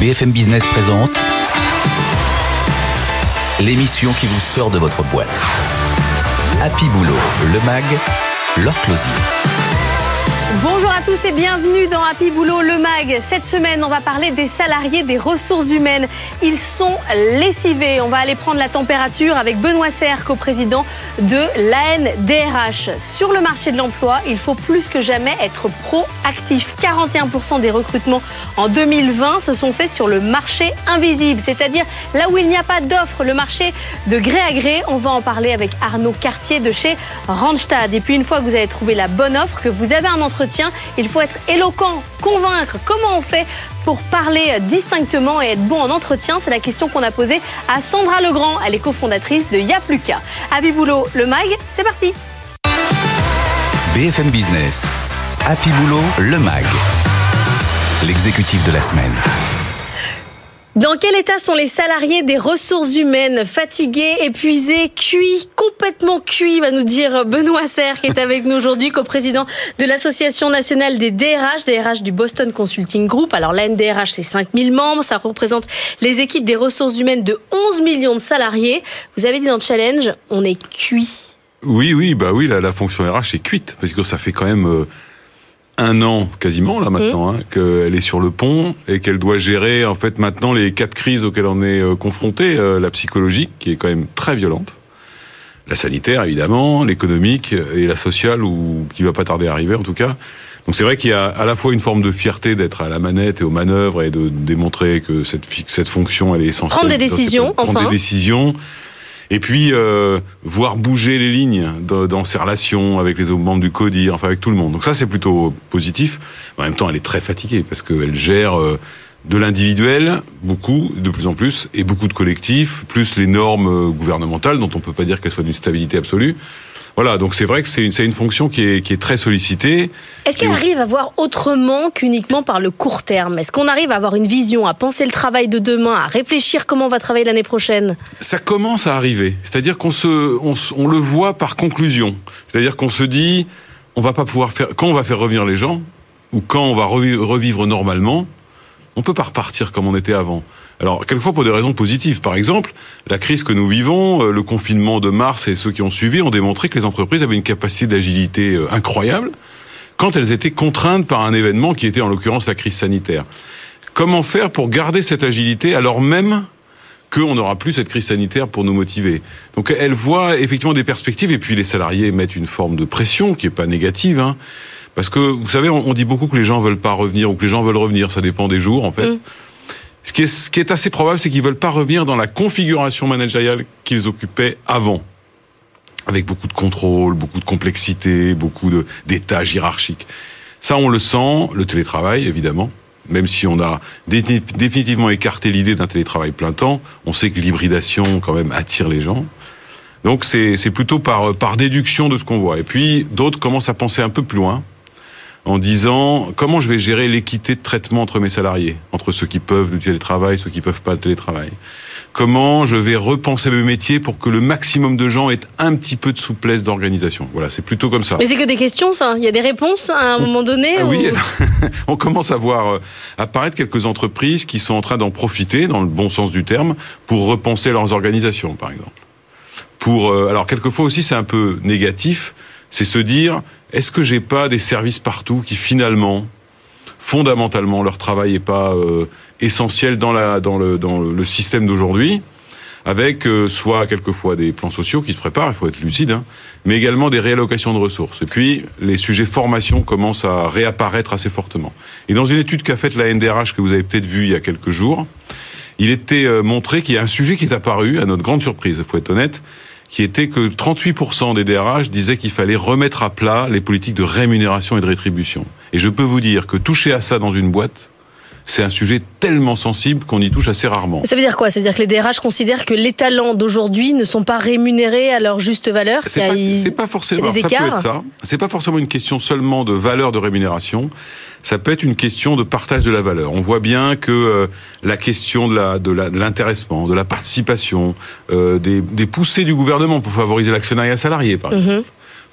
BFM Business présente l'émission qui vous sort de votre boîte. Happy Boulot, le MAG, leur closier. Bonjour à tous et bienvenue dans Happy Boulot le MAG. Cette semaine, on va parler des salariés des ressources humaines. Ils sont lessivés. On va aller prendre la température avec Benoît Serre, co-président de l'ANDRH. Sur le marché de l'emploi, il faut plus que jamais être proactif. 41% des recrutements en 2020 se sont faits sur le marché invisible, c'est-à-dire là où il n'y a pas d'offre, le marché de gré à gré. On va en parler avec Arnaud Cartier de chez Randstad. Et puis une fois que vous avez trouvé la bonne offre, que vous avez un entretien, il faut être éloquent, convaincre. Comment on fait pour parler distinctement et être bon en entretien C'est la question qu'on a posée à Sandra Legrand. Elle est cofondatrice de Yapluka. Happy Boulot, le MAG, c'est parti BFM Business, Happy Boulot, le MAG, l'exécutif de la semaine. Dans quel état sont les salariés des ressources humaines Fatigués, épuisés, cuits, complètement cuits, va nous dire Benoît Serre, qui est avec nous aujourd'hui, co-président de l'Association nationale des DRH, DRH du Boston Consulting Group. Alors l'ANDRH, c'est 5000 membres, ça représente les équipes des ressources humaines de 11 millions de salariés. Vous avez dit dans le challenge, on est cuit. Oui, oui, bah oui, la, la fonction RH est cuite, parce que ça fait quand même... euh, un an quasiment là maintenant hein, qu'elle est sur le pont et qu'elle doit gérer en fait maintenant les quatre crises auxquelles on est euh, confronté euh, la psychologique qui est quand même très violente la sanitaire évidemment l'économique et la sociale ou qui va pas tarder à arriver en tout cas. Donc c'est vrai qu'il y a à la fois une forme de fierté d'être à la manette et aux manœuvres et de démontrer que cette cette fonction elle est essentielle. Prendre des décisions, prendre enfin. des décisions et puis euh, voir bouger les lignes dans, ses relations avec les autres membres du CODIR, enfin avec tout le monde. Donc ça c'est plutôt positif. En même temps, elle est très fatiguée parce qu'elle gère euh, de l'individuel, beaucoup, de plus en plus, et beaucoup de collectifs, plus les normes euh, gouvernementales dont on peut pas dire qu'elles soient d'une stabilité absolue. Voilà, donc c'est vrai que c'est une, c'est une fonction qui est, qui est très sollicitée. Est-ce qu'elle arrive à voir autrement qu'uniquement par le court terme? Est-ce qu'on arrive à avoir une vision, à penser le travail de demain, à réfléchir comment on va travailler l'année prochaine? Ça commence à arriver. C'est-à-dire qu'on se, on, se- on le voit par conclusion. C'est-à-dire qu'on se dit, on va pas pouvoir faire, quand on va faire revenir les gens, ou quand on va revi- revivre normalement, on peut pas repartir comme on était avant. Alors, quelquefois pour des raisons positives. Par exemple, la crise que nous vivons, euh, le confinement de mars et ceux qui ont suivi ont démontré que les entreprises avaient une capacité d'agilité euh, incroyable quand elles étaient contraintes par un événement qui était en l'occurrence la crise sanitaire. Comment faire pour garder cette agilité alors même qu'on n'aura plus cette crise sanitaire pour nous motiver? Donc elle voit effectivement des perspectives et puis les salariés mettent une forme de pression qui est pas négative, hein, parce que vous savez, on, dit beaucoup que les gens veulent pas revenir ou que les gens veulent revenir, ça dépend des jours en fait. Mm. Ce, qui est, ce qui est assez probable, c'est qu'ils veulent pas revenir dans la configuration managériale qu'ils occupaient avant, avec beaucoup de contrôle, beaucoup de complexité, beaucoup de d'étages hiérarchiques. Ça, on le sent, le télétravail évidemment même si on a définitivement écarté l'idée d'un télétravail plein temps, on sait que l'hybridation quand même attire les gens. Donc c'est c'est plutôt par par déduction de ce qu'on voit. Et puis d'autres commencent à penser un peu plus loin en disant comment je vais gérer l'équité de traitement entre mes salariés, entre ceux qui peuvent le télétravail, ceux qui peuvent pas le télétravail? Comment je vais repenser mes métiers pour que le maximum de gens aient un petit peu de souplesse d'organisation? Voilà, c'est plutôt comme ça. Mais c'est que des questions, ça. Il y a des réponses à un moment donné Ah ou- oui, on commence à voir euh, apparaître quelques entreprises qui sont en train d'en profiter, dans le bon sens du terme, pour repenser leurs organisations, par exemple. Pour, euh, alors quelquefois aussi, c'est un peu négatif, c'est se dire, est-ce que j'ai pas des services partout qui finalement, fondamentalement, leur travail est pas euh, essentiel dans la dans le dans le système d'aujourd'hui? Avec euh, soit quelquefois des plans sociaux qui se préparent, il faut être lucide, hein, mais également des réallocations de ressources. Et puis, les sujets formation commencent à réapparaître assez fortement. Et dans une étude qu'a faite la NDRH, que vous avez peut-être vue il y a quelques jours, il était euh, montré qu'il y a un sujet qui est apparu, à notre grande surprise, il faut être honnête, qui était que 38% des DRH disaient qu'il fallait remettre à plat les politiques de rémunération et de rétribution. Et je peux vous dire que toucher à ça dans une boîte, c'est un sujet tellement sensible qu'on y touche assez rarement. Ça veut dire quoi? Ça veut dire que les DRH considèrent que les talents d'aujourd'hui ne sont pas rémunérés à leur juste valeur? C'est pas, forcément. des ça peut écarts? être ça. C'est pas forcément une question seulement de valeur de rémunération. Ça peut être une question de partage de la valeur. On voit bien que euh, la question de la de la- de l'intéressement, de la participation, euh, des, des poussées du gouvernement pour favoriser l'actionnariat salarié, par exemple, Mhm.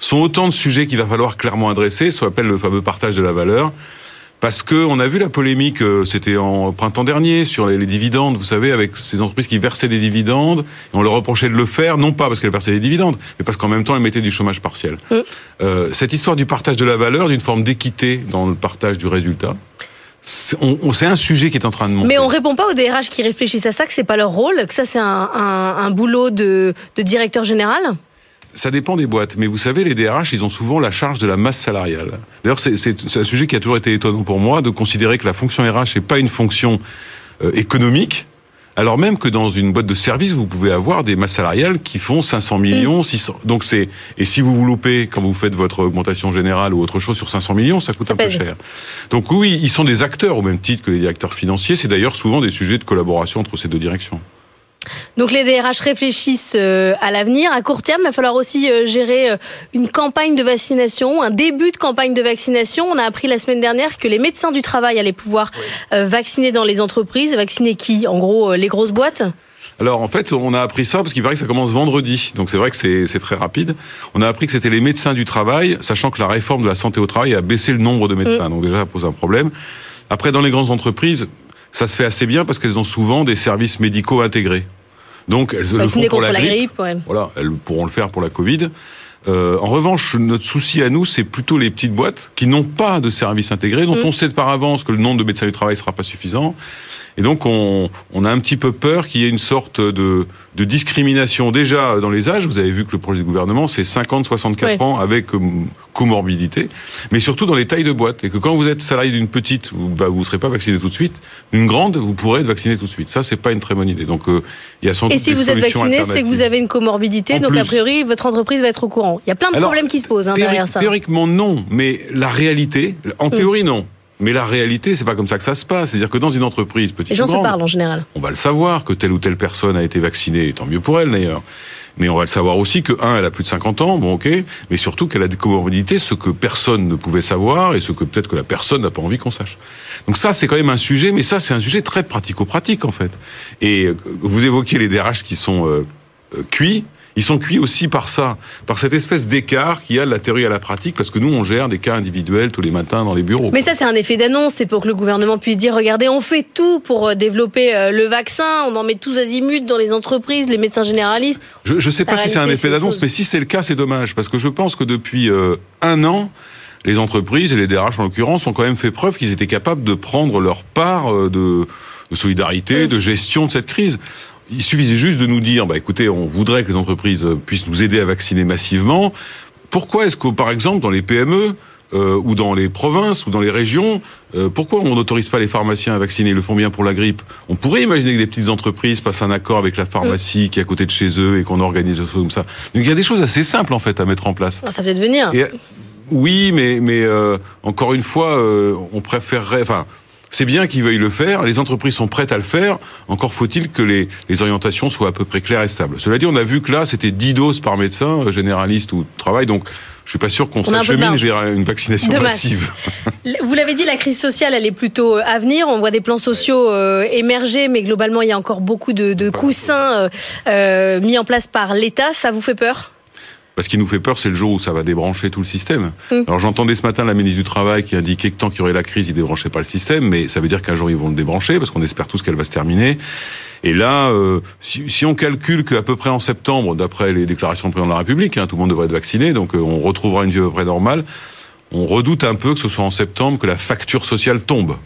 sont autant de sujets qu'il va falloir clairement adresser, ce qu'on appelle le fameux partage de la valeur. Parce que on a vu la polémique, euh, c'était en printemps dernier sur les, les, dividendes, vous savez, avec ces entreprises qui versaient des dividendes, et on leur reprochait de le faire, non pas parce qu'elles versaient des dividendes, mais parce qu'en même temps elles mettaient du chômage partiel. Mm. Euh, cette histoire du partage de la valeur, d'une forme d'équité dans le partage du résultat. C'est un sujet qui est en train de monter. Mais on répond pas aux DRH qui réfléchissent à ça, que c'est pas leur rôle, que ça c'est un, un, un, boulot de, de directeur général? Ça dépend des boîtes, mais vous savez, les DRH, ils ont souvent la charge de la masse salariale. D'ailleurs, c'est un sujet qui a toujours été étonnant pour moi de considérer que la fonction RH n'est pas une fonction euh, économique, alors même que dans une boîte de service, vous pouvez avoir des masses salariales qui font 500 millions, 600. Mm. Donc c'est et si vous vous loupez quand vous faites votre augmentation générale ou autre chose sur 500 millions, ça coûte un peu cher. Donc oui, ils sont des acteurs au même titre que les directeurs financiers. C'est d'ailleurs souvent des sujets de collaboration entre ces deux directions. Donc les DRH réfléchissent euh, à l'avenir. À court terme, il va falloir aussi euh, gérer euh, une campagne de vaccination, un début de campagne de vaccination. On a appris la semaine dernière que les médecins du travail allaient pouvoir vacciner dans les entreprises. Vacciner qui? En gros, les grosses boîtes? Alors en fait, on a appris ça parce qu'il paraît que ça commence vendredi, donc c'est vrai que c'est très rapide. On a appris que c'était les médecins du travail, sachant que la réforme de la santé au travail a baissé le nombre de médecins, mm. donc déjà ça pose un problème. Après, dans les grandes entreprises, ça se fait assez bien parce qu'elles ont souvent des services médicaux intégrés. Donc elles le font pour la, grippe. Voilà, elles pourront le faire pour la Covid. Euh, en revanche, notre souci à nous, c'est plutôt les petites boîtes qui n'ont pas de services intégrés, dont mm. on sait par avance que le nombre de médecins du travail sera pas suffisant. Et donc, on, on a un petit peu peur qu'il y ait une sorte de, de, discrimination. Déjà, dans les âges, vous avez vu que le projet du gouvernement, c'est 50-64 ans avec euh, comorbidité, mais surtout dans les tailles de boîtes. Et que quand vous êtes salarié d'une petite, bah, vous ne serez pas vacciné tout de suite. Une grande, vous pourrez être vacciné tout de suite. Ça, c'est pas une très bonne idée. Donc, euh, il y a sans Et si vous êtes vacciné, c'est que vous avez une comorbidité, donc a priori, votre entreprise va être au courant. Il y a plein de problèmes qui se posent hein, derrière ça. Théoriquement, non, mais la réalité, en mm. théorie, non. Mais la réalité, c'est pas comme ça que ça se passe. C'est-à-dire que dans une entreprise petite Les gens se parlent en général. On va le savoir que telle ou telle personne a été vaccinée, tant mieux pour elle d'ailleurs. Mais on va le savoir aussi que un, elle a plus de 50 ans, bon ok, mais surtout qu'elle a des comorbidités, ce que personne ne pouvait savoir et ce que peut-être que la personne n'a pas envie qu'on sache. Donc ça, c'est quand même un sujet, mais ça, c'est un sujet très pratico-pratique en fait. Et euh, vous évoquiez les DRH qui sont euh, euh, cuits ils sont cuits aussi par ça, par cette espèce d'écart qu'il y a de la théorie à la pratique, parce que nous, on gère des cas individuels tous les matins dans les bureaux. Mais ça, c'est un effet d'annonce, c'est pour que le gouvernement puisse dire, regardez, on fait tout pour euh, développer euh, le vaccin, on en met tous azimuts dans les entreprises, les médecins généralistes. Je ne sais pas si c'est un effet d'annonce, mais si c'est le cas, c'est dommage, parce que je pense que depuis euh, un an, les entreprises, et les DRH en l'occurrence, ont quand même fait preuve qu'ils étaient capables de prendre leur part de, de solidarité, mm. de gestion de cette crise. Il suffisait juste de nous dire, bah écoutez, on voudrait que les entreprises puissent nous aider à vacciner massivement. Pourquoi est-ce que, par exemple, dans les PME euh, ou dans les provinces ou dans les régions, euh, pourquoi on n'autorise pas les pharmaciens à vacciner? Ils le font bien pour la grippe. On pourrait imaginer que des petites entreprises passent un accord avec la pharmacie qui est à côté de chez eux et qu'on organise des choses comme ça. Donc il y a des choses assez simples en fait à mettre en place. Ça peut devenir. oui, mais mais euh, encore une fois, on préférerait. Enfin, c'est bien qu'ils veuillent le faire, les entreprises sont prêtes à le faire, encore faut-il que les, les, orientations soient à peu près claires et stables. Cela dit, on a vu que là, c'était 10 doses par médecin, euh, généraliste ou travail, donc je suis pas sûr qu'on s'achemine vers une vaccination massive. Vous l'avez dit, la crise sociale, elle est plutôt euh, à venir. On voit des plans sociaux euh, émerger, mais globalement, il y a encore beaucoup de, de coussins euh, mis en place par l'État. Ça vous fait peur? Parce qu'il nous fait peur, c'est le jour où ça va débrancher tout le système. Mm. Alors j'entendais ce matin la ministre du Travail qui indiquait que tant qu'il y aurait la crise, ils débranchaient pas le système, mais ça veut dire qu'un jour ils vont le débrancher, parce qu'on espère tous qu'elle va se terminer. Et là, euh, si, si, on calcule qu'à peu près en septembre, d'après les déclarations du président de la République, hein, tout le monde devrait être vacciné, donc euh, on retrouvera une vie à peu près normale, on redoute un peu que ce soit en septembre que la facture sociale tombe,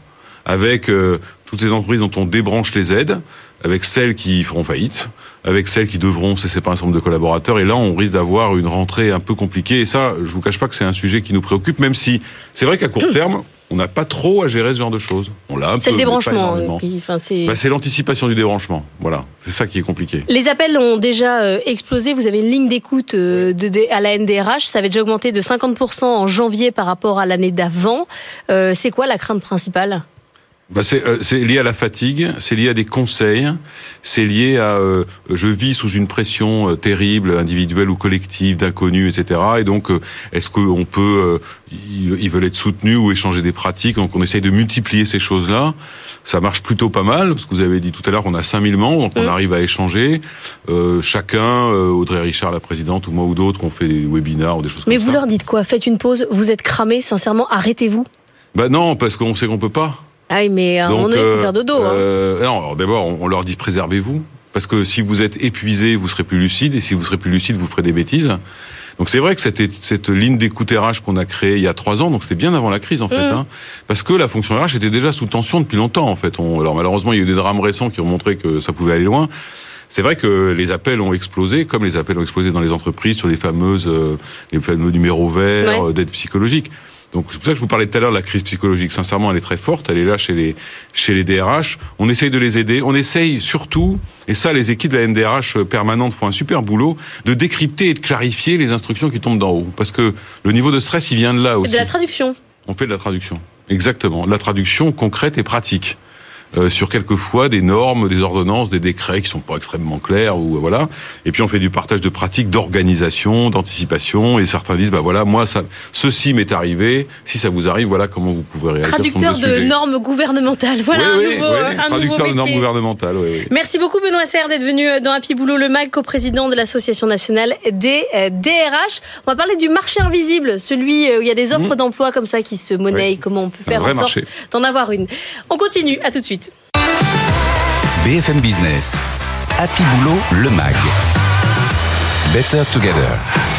avec euh, toutes ces entreprises dont on débranche les aides, avec celles qui feront faillite, avec celles qui devront cesser par un certain nombre de collaborateurs. Et là, on risque d'avoir une rentrée un peu compliquée. Et ça, je vous cache pas que c'est un sujet qui nous préoccupe, même si c'est vrai qu'à court mmh. terme, on n'a pas trop à gérer ce genre de choses. On l'a C'est le débranchement. Bah, c'est l'anticipation du débranchement. Voilà, c'est ça qui est compliqué. Les appels ont déjà euh, explosé. Vous avez une ligne d'écoute euh, de, à la NDRH. Ça avait déjà augmenté de 50% en janvier par rapport à l'année d'avant. Euh, c'est quoi la crainte principale? Bah euh, c'est lié à la fatigue, c'est lié à des conseils, c'est lié à euh, je vis sous une pression euh, terrible, individuelle ou collective, d'inconnus, etc. Et donc, est-ce qu'on peut, ils veulent être soutenus ou échanger des pratiques, donc on essaye de multiplier ces choses-là. Ça marche plutôt pas mal, parce que vous avez dit tout à l'heure qu'on a 5000 membres, donc on mm. arrive à échanger. chacun, Audrey Richard, la présidente, ou moi ou d'autres, on fait des webinars ou des choses Mais comme ça. Mais vous leur dites quoi? Faites une pause, vous êtes cramé, sincèrement, arrêtez-vous? Bah non, parce qu'on sait qu'on peut pas. Ah oui, mais donné, il faut faire dodo. hein. euh, non, d'abord, on, on leur dit préservez-vous. Parce que si vous êtes épuisé, vous serez plus lucide. Et si vous serez plus lucide, vous ferez des bêtises. Donc c'est vrai que cette, cette ligne d'écoute RH qu'on a créée il y a trois ans, donc c'était bien avant la crise en fait, Mm. hein, parce que la fonction RH était déjà sous tension depuis longtemps en fait. On, alors malheureusement, il y a eu des drames récents qui ont montré que ça pouvait aller loin. C'est vrai que les appels ont explosé, comme les appels ont explosé dans les entreprises sur les fameuses, euh, les fameux numéros verts Ouais. euh, d'aide psychologique. Donc c'est pour ça que je vous parlais tout à l'heure de la crise psychologique. Sincèrement, elle est très forte. Elle est là chez les chez les DRH. On essaye de les aider. On essaye surtout, et ça, les équipes de la NDRH permanente font un super boulot, de décrypter et de clarifier les instructions qui tombent d'en haut. Parce que le niveau de stress, il vient de là Et aussi. de la traduction. On fait de la traduction. Exactement. De la traduction concrète et pratique. Euh, sur quelquefois des normes, des ordonnances, des décrets qui sont pas extrêmement clairs ou euh, voilà. Et puis on fait du partage de pratiques d'organisation, d'anticipation. Et certains disent bah voilà moi ça, ceci m'est arrivé. Si ça vous arrive, voilà comment vous pouvez réagir. Traducteur sur de sujet. normes gouvernementales. Voilà Oui, un oui, nouveau, oui, un nouveau traducteur de normes gouvernementales. Merci beaucoup Benoît Serre d'être venu dans Happy Boulot le MAG, coprésident de l'Association nationale des euh, DRH. On va parler du marché invisible, celui euh, où il y a des offres Mhm. d'emploi comme ça qui se monnaient, comment on peut faire en sorte d'en avoir une. On continue, à tout de suite. BFM Business. Happy Boulot, le MAG. Better Together.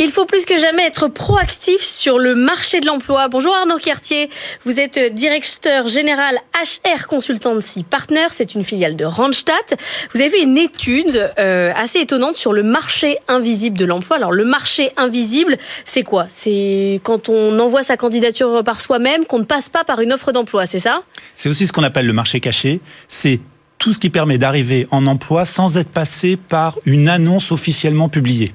Il faut plus que jamais être proactif sur le marché de l'emploi. Bonjour Arnaud Cartier, vous êtes directeur général HR Consultancy Partner, c'est une filiale de Randstad. Vous avez fait une étude euh, assez étonnante sur le marché invisible de l'emploi. Alors le marché invisible, c'est quoi? C'est quand on envoie sa candidature par soi-même, qu'on ne passe pas par une offre d'emploi, c'est ça? C'est aussi ce qu'on appelle le marché caché. C'est tout ce qui permet d'arriver en emploi sans être passé par une annonce officiellement publiée.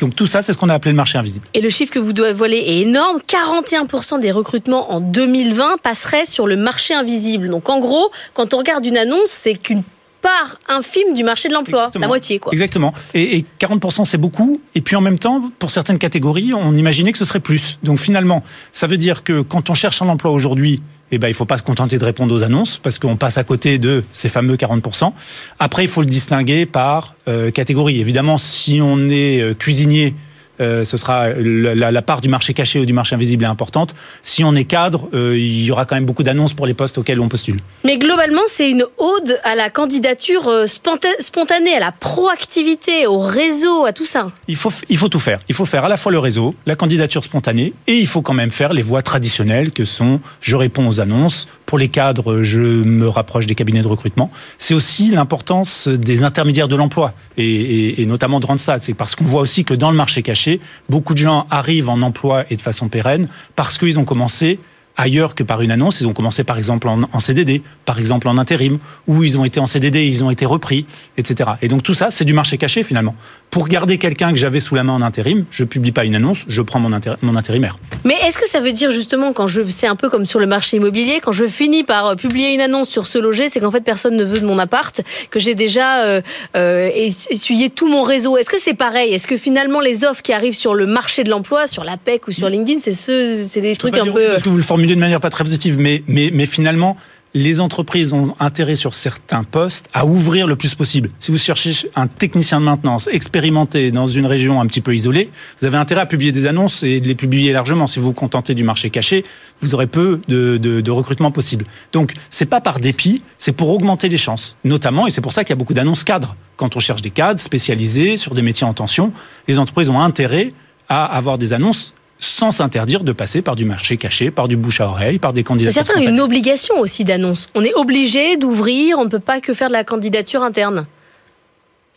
Donc tout ça, c'est ce qu'on a appelé le marché invisible. Et le chiffre que vous dévoilez est énorme. 41% des recrutements en 2020 passeraient sur le marché invisible. Donc en gros, quand on regarde une annonce, c'est qu'une part infime du marché de l'emploi, la moitié quoi. Exactement. Et, et 40%, c'est beaucoup. Et puis en même temps, pour certaines catégories, on imaginait que ce serait plus. Donc finalement, ça veut dire que quand on cherche un emploi aujourd'hui, eh ben, il faut pas se contenter de répondre aux annonces parce qu'on passe à côté de ces fameux 40%. Après, il faut le distinguer par euh, catégorie. Évidemment, si on est euh, cuisinier, ce sera la, part du marché caché ou du marché invisible est importante. Si on est cadre, euh, il y aura quand même beaucoup d'annonces pour les postes auxquels on postule. Mais globalement, c'est une ode à la candidature euh, sponta- spontanée, à la proactivité, au réseau, à tout ça. Il faut, il faut tout faire. Il faut faire à la fois le réseau, la candidature spontanée, et il faut quand même faire les voies traditionnelles que sont je réponds aux annonces. Pour les cadres, je me rapproche des cabinets de recrutement. C'est aussi l'importance des intermédiaires de l'emploi, et, et- et notamment de Randstad. C'est parce qu'on voit aussi que dans le marché caché, beaucoup de gens arrivent en emploi et de façon pérenne parce qu'ils ont commencé ailleurs que par une annonce. Ils ont commencé par exemple en, en CDD, par exemple en intérim, ou ils ont été en CDD, ils ont été repris, etc. Et donc tout ça, c'est du marché caché finalement. Pour garder quelqu'un que j'avais sous la main en intérim, je publie pas une annonce, je prends mon, intér- mon intérimaire. Mais est-ce que ça veut dire justement quand je c'est un peu comme sur le marché immobilier quand je finis par euh, publier une annonce sur se loger c'est qu'en fait personne ne veut de mon appart que j'ai déjà euh, euh, es- essuyé tout mon réseau est-ce que c'est pareil? Est-ce que finalement les offres qui arrivent sur le marché de l'emploi sur la PEC ou sur LinkedIn c'est ce c'est des Je trucs un peu Parce que vous le formulez de manière pas très positive, mais, mais, mais finalement, les entreprises ont intérêt sur certains postes à ouvrir le plus possible. Si vous cherchez un technicien de maintenance expérimenté dans une région un petit peu isolée, vous avez intérêt à publier des annonces et de les publier largement. Si vous vous contentez du marché caché, vous aurez peu de, de, de recrutement possible. Donc, c'est pas par dépit, c'est pour augmenter les chances. Notamment, et c'est pour ça qu'il y a beaucoup d'annonces cadres. Quand on cherche des cadres spécialisés sur des métiers en tension, les entreprises ont intérêt à avoir des annonces sans s'interdire de passer par du marché caché, par du bouche à oreille, par des Mais candidatures. certains ont une obligation aussi d'annonce on est obligé d'ouvrir on ne peut pas que faire de la candidature interne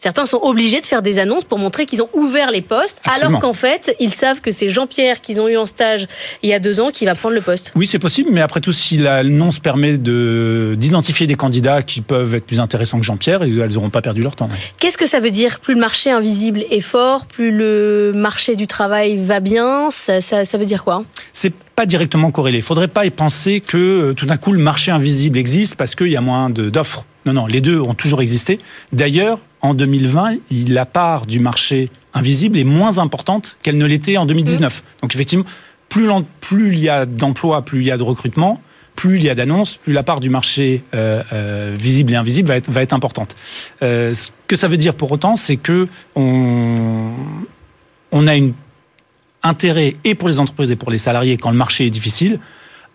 Certains sont obligés de faire des annonces pour montrer qu'ils ont ouvert les postes, Absolument. alors qu'en fait, ils savent que c'est Jean-Pierre qu'ils ont eu en stage il y a deux ans qui va prendre le poste. Oui, c'est possible, mais après tout, si l'annonce permet de d'identifier des candidats qui peuvent être plus intéressants que Jean-Pierre, elles n'auront pas perdu leur temps. Qu'est-ce que ça veut dire? Plus le marché invisible est fort, plus le marché du travail va bien, ça, ça, ça veut dire quoi? C'est pas directement corrélé. Il faudrait pas y penser que euh, tout d'un coup le marché invisible existe parce qu'il y a moins de- d'offres. Non, non, les deux ont toujours existé. D'ailleurs, en 2020, il- la part du marché invisible est moins importante qu'elle ne l'était en 2019. Donc effectivement, plus, plus il y a d'emplois, plus il y a de recrutement, plus il y a d'annonces, plus la part du marché euh, euh, visible et invisible va être, va être importante. Euh, ce que ça veut dire pour autant, c'est que on, on a une intérêt, et pour les entreprises et pour les salariés, quand le marché est difficile,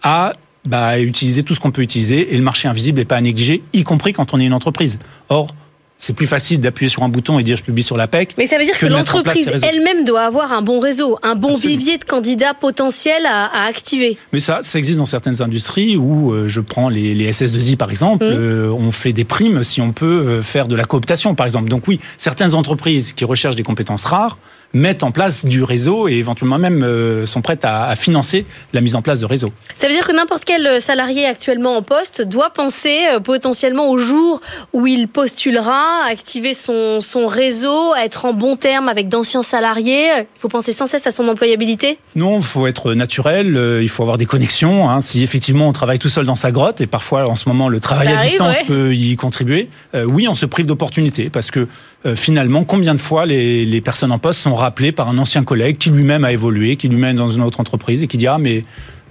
à bah, utiliser tout ce qu'on peut utiliser, et le marché invisible n'est pas à négliger, y compris quand on est une entreprise. Or, c'est plus facile d'appuyer sur un bouton et dire je publie sur la PEC. Mais ça veut dire que, l'entreprise elle-même doit avoir un bon réseau, un bon vivier de candidats potentiels à, activer. Mais ça, ça existe dans certaines industries où euh, je prends les, les, SS2I par exemple, mmh. euh, on fait des primes si on peut euh, faire de la cooptation par exemple. Donc oui, certaines entreprises qui recherchent des compétences rares mettent en place du réseau et éventuellement même euh, sont prêtes à, financer la mise en place de réseaux. Ça veut dire que n'importe quel salarié actuellement en poste doit penser euh, potentiellement au jour où il postulera, activer son, son réseau, être en bon terme avec d'anciens salariés. Il faut penser sans cesse à son employabilité Non, il faut être naturel, euh, il faut avoir des connexions. Hein. Si effectivement on travaille tout seul dans sa grotte, et parfois en ce moment le travail à distance peut y contribuer, oui, on se prive d'opportunités parce que finalement, combien de fois les, les personnes en poste sont rappelé par un ancien collègue qui lui-même a évolué, qui lui-même dans une autre entreprise et qui dit ah mais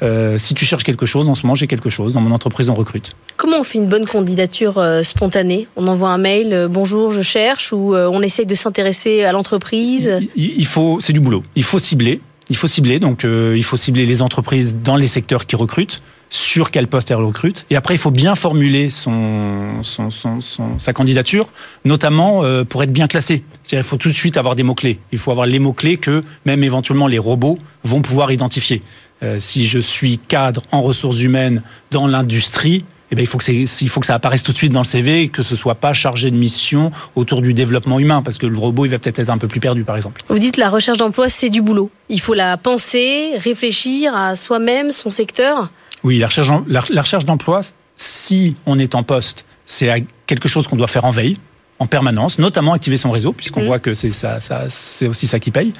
euh, si tu cherches quelque chose, en ce moment j'ai quelque chose, dans mon entreprise on recrute. Comment on fait une bonne candidature euh, spontanée? On envoie un mail, euh, bonjour, je cherche, ou on essaye de s'intéresser à l'entreprise? Il, faut, c'est du boulot. Il faut cibler. Il faut cibler, donc il faut cibler les entreprises dans les secteurs qui recrutent sur quel poste elle recrute. Et après, il faut bien formuler son, son, son, sa candidature, notamment euh, pour être bien classé. C'est-à-dire il faut tout de suite avoir des mots-clés. Il faut avoir les mots-clés que même éventuellement les robots vont pouvoir identifier. Euh, si je suis cadre en ressources humaines dans l'industrie, eh bien, il faut que il faut que ça apparaisse tout de suite dans le CV et que ce soit pas chargé de mission autour du développement humain parce que le robot il va peut-être être un peu plus perdu par exemple. Vous dites la recherche d'emploi c'est du boulot. Il faut la penser, réfléchir à soi-même, son secteur. Oui, la recherche, la, recherche d'emploi, si on est en poste, c'est quelque chose qu'on doit faire en veille, en permanence, notamment activer son réseau, puisqu'on voit que c'est ça, ça c'est aussi ça qui paye.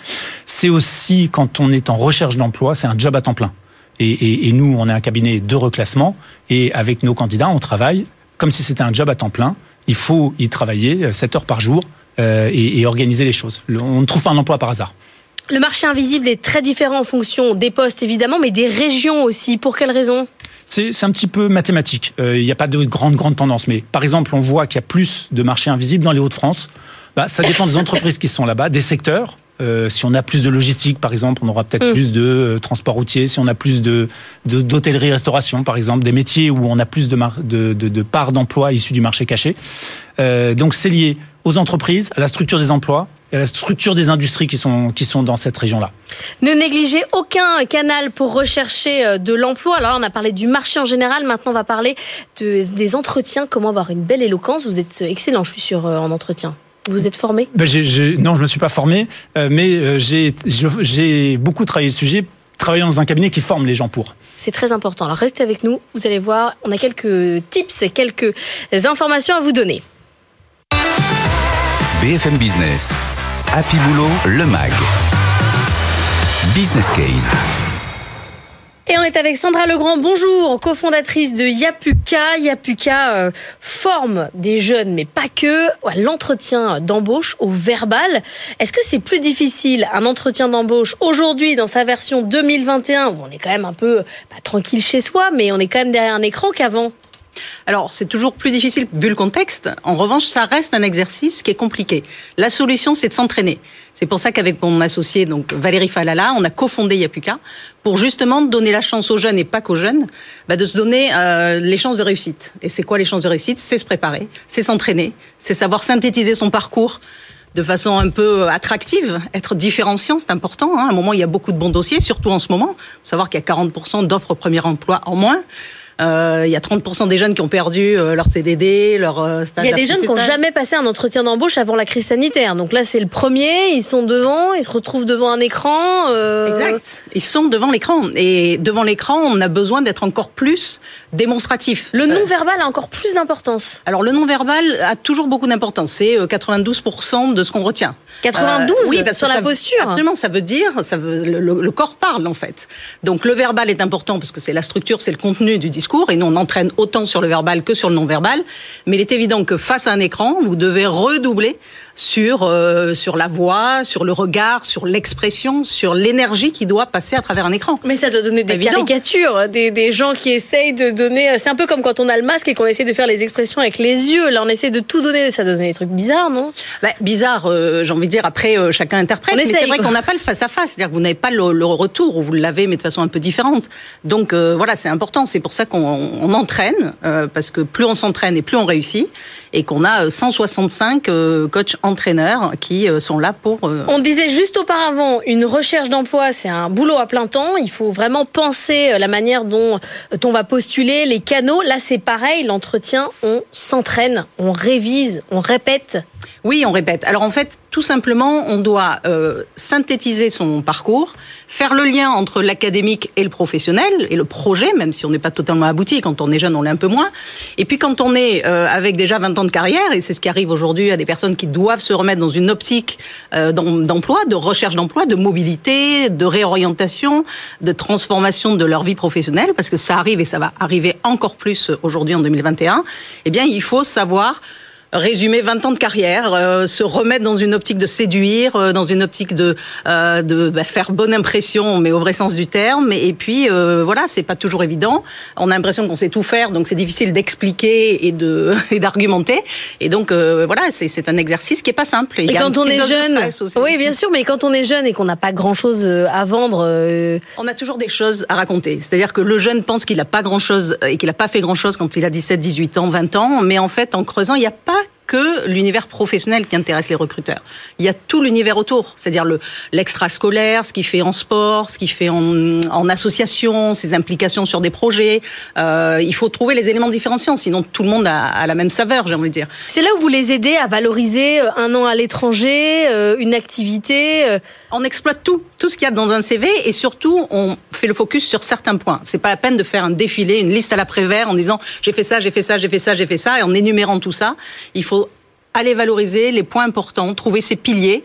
C'est aussi quand on est en recherche d'emploi, c'est un job à temps plein. Et, et, nous, on est un cabinet de reclassement, et avec nos candidats, on travaille comme si c'était un job à temps plein. Il faut y travailler 7 heures par jour euh, et, et, organiser les choses. On ne trouve pas un emploi par hasard. Le marché invisible est très différent en fonction des postes, évidemment, mais des régions aussi. Pour quelles raisons? C'est un petit peu mathématique. Euh, il n'y a pas de grande, grande tendance. Mais par exemple, on voit qu'il y a plus de marchés invisibles dans les Hauts-de-France. Bah, ça dépend des entreprises qui sont là-bas, des secteurs. Euh, si on a plus de logistique, par exemple, on aura peut-être mm. plus de euh, transport routier. Si on a plus de d'hôtellerie-restauration, par exemple, des métiers où on a plus de, de, de, de parts d'emploi issues du marché caché. Euh, donc c'est lié aux entreprises, à la structure des emplois et à la structure des industries qui sont, qui sont dans cette région-là. Ne négligez aucun canal pour rechercher euh, de l'emploi. Alors on a parlé du marché en général, maintenant on va parler de, des entretiens, comment avoir une belle éloquence? Vous êtes excellent, je suis sûr, en entretien. Vous êtes formé? Ben Non, je ne me suis pas formé, euh, mais euh, j'ai beaucoup travaillé le sujet, travaillant dans un cabinet qui forme les gens pour. C'est très important. Alors restez avec nous, vous allez voir, on a quelques tips et quelques informations à vous donner. BFM Business, Happy Boulot, le MAG. Business Case. Et on est avec Sandra Legrand, bonjour, cofondatrice de Yapuka. Yapuka euh, forme des jeunes, mais pas que, à l'entretien d'embauche au verbal. Est-ce que c'est plus difficile un entretien d'embauche aujourd'hui dans sa version 2021 où on est quand même un peu tranquille chez soi, mais on est quand même derrière un écran qu'avant alors, c'est toujours plus difficile vu le contexte. En revanche, ça reste un exercice qui est compliqué. La solution, c'est de s'entraîner. C'est pour ça qu'avec mon associé, donc Valérie Falala, on a cofondé Yapuka pour justement donner la chance aux jeunes et pas qu'aux jeunes, bah, de se donner euh, les chances de réussite. Et c'est quoi les chances de réussite? C'est se préparer, c'est s'entraîner, c'est savoir synthétiser son parcours de façon un peu attractive, être différenciant, c'est important. Hein. À un moment, il y a beaucoup de bons dossiers, surtout en ce moment. Faut savoir qu'il y a 40% d'offres premier emploi en moins. Euh, il y a 30% des jeunes qui ont perdu euh, leur CDD, leur euh, stage. Il y a des jeunes qui n'ont jamais passé un entretien d'embauche avant la crise sanitaire. Donc là, c'est le premier. Ils sont devant, ils se retrouvent devant un écran. Exact. Ils sont devant l'écran. Et devant l'écran, on a besoin d'être encore plus démonstratif. Le non-verbal a encore plus d'importance. Alors le non-verbal a toujours beaucoup d'importance. C'est 92% de ce qu'on retient. 92 Oui, parce sur la posture. Absolument, ça veut dire, ça veut, le, le corps parle en fait. Donc le verbal est important parce que c'est la structure, c'est le contenu du discours et nous on entraîne autant sur le verbal que sur le non-verbal. Mais il est évident que face à un écran, vous devez redoubler sur euh, sur la voix, sur le regard, sur l'expression, sur l'énergie qui doit passer à travers un écran. Mais ça doit donner des caricatures, des, des gens qui essayent de donner. C'est un peu comme quand on a le masque et qu'on essaie de faire les expressions avec les yeux. Là, on essaie de tout donner. Ça donne des trucs bizarres, non? Bah, Bizarre, euh, j'ai envie de dire, après, euh, chacun interprète. On mais c'est vrai qu'on n'a pas le face-à-face. C'est-à-dire que vous n'avez pas le, le retour, ou vous l'avez, mais de façon un peu différente. Donc, euh, voilà, c'est important. C'est pour ça qu'on on entraîne, euh, parce que plus on s'entraîne et plus on réussit. Et qu'on a euh, 165 euh, coachs entraîneurs qui euh, sont là pour. euh, On disait juste auparavant, une recherche d'emploi, c'est un boulot à plein temps. Il faut vraiment penser euh, la manière dont on va postuler, les canaux. Là, c'est pareil, l'entretien, on s'entraîne, on révise, on répète. Oui, on répète. Alors en fait, tout simplement, on doit euh, synthétiser son parcours, faire le lien entre l'académique et le professionnel et le projet, même si on n'est pas totalement abouti. Quand on est jeune, on l'est un peu moins. Et puis quand on est euh, avec déjà 20 ans de carrière, et c'est ce qui arrive aujourd'hui à des personnes qui doivent se remettre dans une optique euh, d'em- d'emploi, de recherche d'emploi, de mobilité, de réorientation, de transformation de leur vie professionnelle, parce que ça arrive et ça va arriver encore plus aujourd'hui en 2021. Eh bien, il faut savoir résumer 20 ans de carrière, euh, se remettre dans une optique de séduire, euh, dans une optique de, euh, de bah, faire bonne impression, mais au vrai sens du terme. Et puis euh, voilà, c'est pas toujours évident. On a l'impression qu'on sait tout faire, donc c'est difficile d'expliquer et de et d'argumenter. Et donc euh, voilà, c'est c'est un exercice qui est pas simple. il Et quand on est jeune, oui, bien sûr, mais quand on est jeune et qu'on n'a pas grand-chose euh, à vendre, euh, On a toujours des choses à raconter. C'est-à-dire que le jeune pense qu'il n'a pas grand-chose et qu'il n'a pas fait grand-chose quand il a 17, 18 ans, 20 ans. Mais en fait, en creusant, il n'y a pas que l'univers professionnel qui intéresse les recruteurs. Il y a tout l'univers autour, c'est-à-dire le l'extrascolaire, ce qu'il fait en sport, ce qu'il fait en, en association, ses implications sur des projets. Euh, il faut trouver les éléments différenciants, sinon tout le monde a, a la même saveur, j'ai envie de dire. c'est là où vous les aidez à valoriser euh, un an à l'étranger, euh, une activité. euh, On exploite tout, tout ce qu'il y a dans un CV et surtout on fait le focus sur certains points. C'est pas la peine de faire un défilé, une liste à l'après-vert en disant j'ai fait ça, j'ai fait ça, j'ai fait ça, j'ai fait ça et en énumérant tout ça. Il faut aller valoriser les points importants, trouver ses piliers.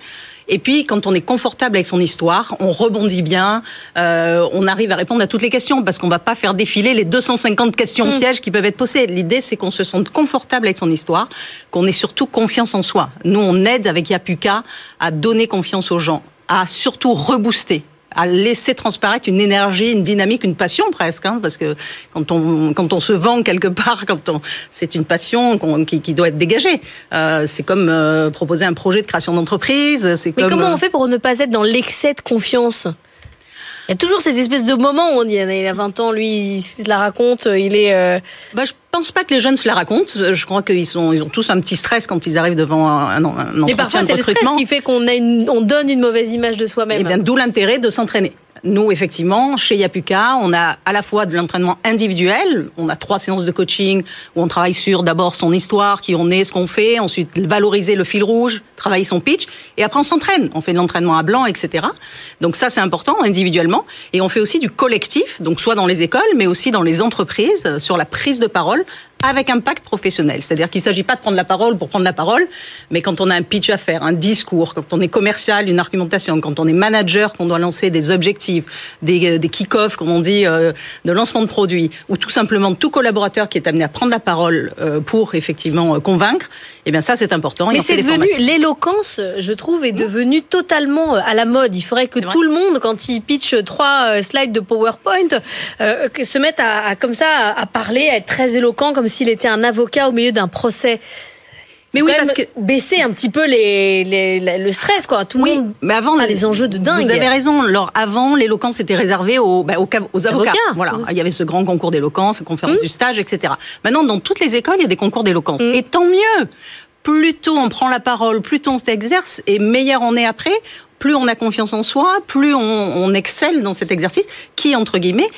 Et puis, quand on est confortable avec son histoire, on rebondit bien, euh, on arrive à répondre à toutes les questions parce qu'on va pas faire défiler les 250 questions Mm. pièges qui peuvent être posées. L'idée, c'est qu'on se sente confortable avec son histoire, qu'on ait surtout confiance en soi. Nous, on aide avec Yapuka à donner confiance aux gens, à surtout rebooster à laisser transparaître une énergie, une dynamique, une passion presque, hein, parce que quand on quand on se vend quelque part, quand on c'est une passion qui, qui doit être dégagée. Euh, c'est comme euh, proposer un projet de création d'entreprise. C'est Mais comme comment euh, on fait pour ne pas être dans l'excès de confiance? Il y a toujours cette espèce de moment où on dit il a 20 ans, lui, il se la raconte, il est. euh, Bah, je pense pas que les jeunes se la racontent. Je crois qu'ils sont, ils ont tous un petit stress quand ils arrivent devant un, un, un Et parfois, c'est le stress qui fait qu'on a une, on donne une mauvaise image de soi-même. Eh bien, d'où l'intérêt de s'entraîner. Nous, effectivement, chez Yapuka, on a à la fois de l'entraînement individuel, on a trois séances de coaching où on travaille sur d'abord son histoire, qui on est, ce qu'on fait, ensuite valoriser le fil rouge, travailler son pitch, et après on s'entraîne. On fait de l'entraînement à blanc, etc. Donc ça, c'est important individuellement. Et on fait aussi du collectif, donc soit dans les écoles, mais aussi dans les entreprises, sur la prise de parole avec impact professionnel. C'est-à-dire qu'il ne s'agit pas de prendre la parole pour prendre la parole, mais quand on a un pitch à faire, un discours, quand on est commercial, une argumentation, quand on est manager, qu'on doit lancer des objectifs, des, euh, des kick-offs, comme on dit, euh, de lancement de produits, ou tout simplement tout collaborateur qui est amené à prendre la parole euh, pour effectivement euh, convaincre, eh bien ça c'est important. Et Mais c'est devenu l'éloquence, je trouve, est devenue totalement euh, à la mode. Il faudrait que tout le monde, quand il pitch trois euh, slides de PowerPoint, euh, se mette à, à- comme ça à parler, à être très éloquent, comme s'il était un avocat au milieu d'un procès. Mais oui, parce que baisser un petit peu les, les- les- le stress, quoi. Tout le Oui, monde. mais avant a les enjeux de dingue. Vous avez raison. Alors avant, l'éloquence était réservée aux, bah, aux, aux avocats. avocats. Voilà, Oui. il y avait ce grand concours d'éloquence, conférence du stage, etc. Maintenant, dans toutes les écoles, il y a des concours d'éloquence. Mm. Et tant mieux. Plus tôt on prend la parole, plus tôt on s'exerce, et meilleur on est après. Plus on a confiance en soi, plus on, on excelle dans cet exercice, qui entre guillemets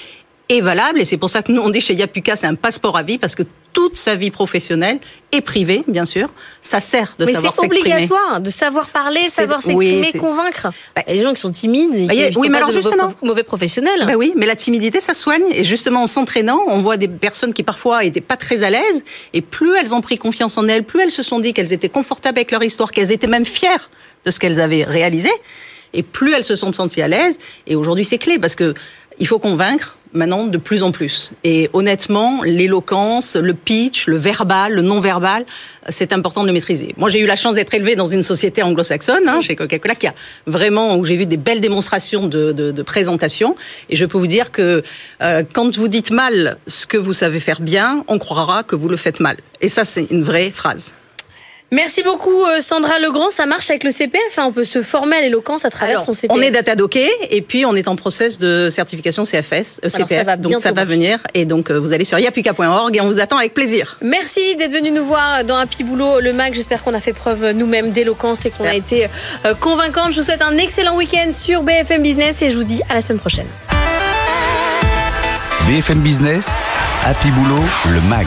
est valable. Et c'est pour ça que nous on dit chez Yapuka, c'est un passeport à vie parce que toute sa vie professionnelle et privée, bien sûr, ça sert de Mais savoir c'est s'exprimer. obligatoire de savoir parler, C'est- savoir oui, s'exprimer, c'est- convaincre. Bah, Il y a des gens qui sont timides, et Bah, y a- qui oui, sont mais pas alors de mauvais, justement. mauvais professionnels. Ben oui, mais la timidité, ça soigne. Et justement, en s'entraînant, on voit des personnes qui parfois étaient pas très à l'aise. Et plus elles ont pris confiance en elles, plus elles se sont dit qu'elles étaient confortables avec leur histoire, qu'elles étaient même fières de ce qu'elles avaient réalisé. Et plus elles se sont senties à l'aise. Et aujourd'hui, c'est clé parce que il faut convaincre maintenant de plus en plus. Et honnêtement, l'éloquence, le pitch, le verbal, le non-verbal, c'est important de maîtriser. Moi, j'ai eu la chance d'être élevée dans une société anglo-saxonne, hein, chez Coca-Cola, qui a vraiment, où j'ai vu des belles démonstrations de, de, de présentation. Et je peux vous dire que euh, quand vous dites mal ce que vous savez faire bien, on croira que vous le faites mal. Et ça, c'est une vraie phrase. Merci beaucoup euh, Sandra Legrand. Ça marche avec le CPF. hein. On peut se former à l'éloquence à travers Alors, son CPF. on est data docké et puis on est en process de certification CFS, euh, ça CPF, va donc ça va marcher. venir et donc euh, vous allez sur yapuka.org et on vous attend avec plaisir. Merci d'être venu nous voir dans Happy Boulot, le MAC. J'espère qu'on a fait preuve nous-mêmes d'éloquence et qu'on a été euh, convaincante. Je vous souhaite un excellent week-end sur BFM Business et je vous dis à la semaine prochaine. BFM Business, Happy Boulot, le MAG.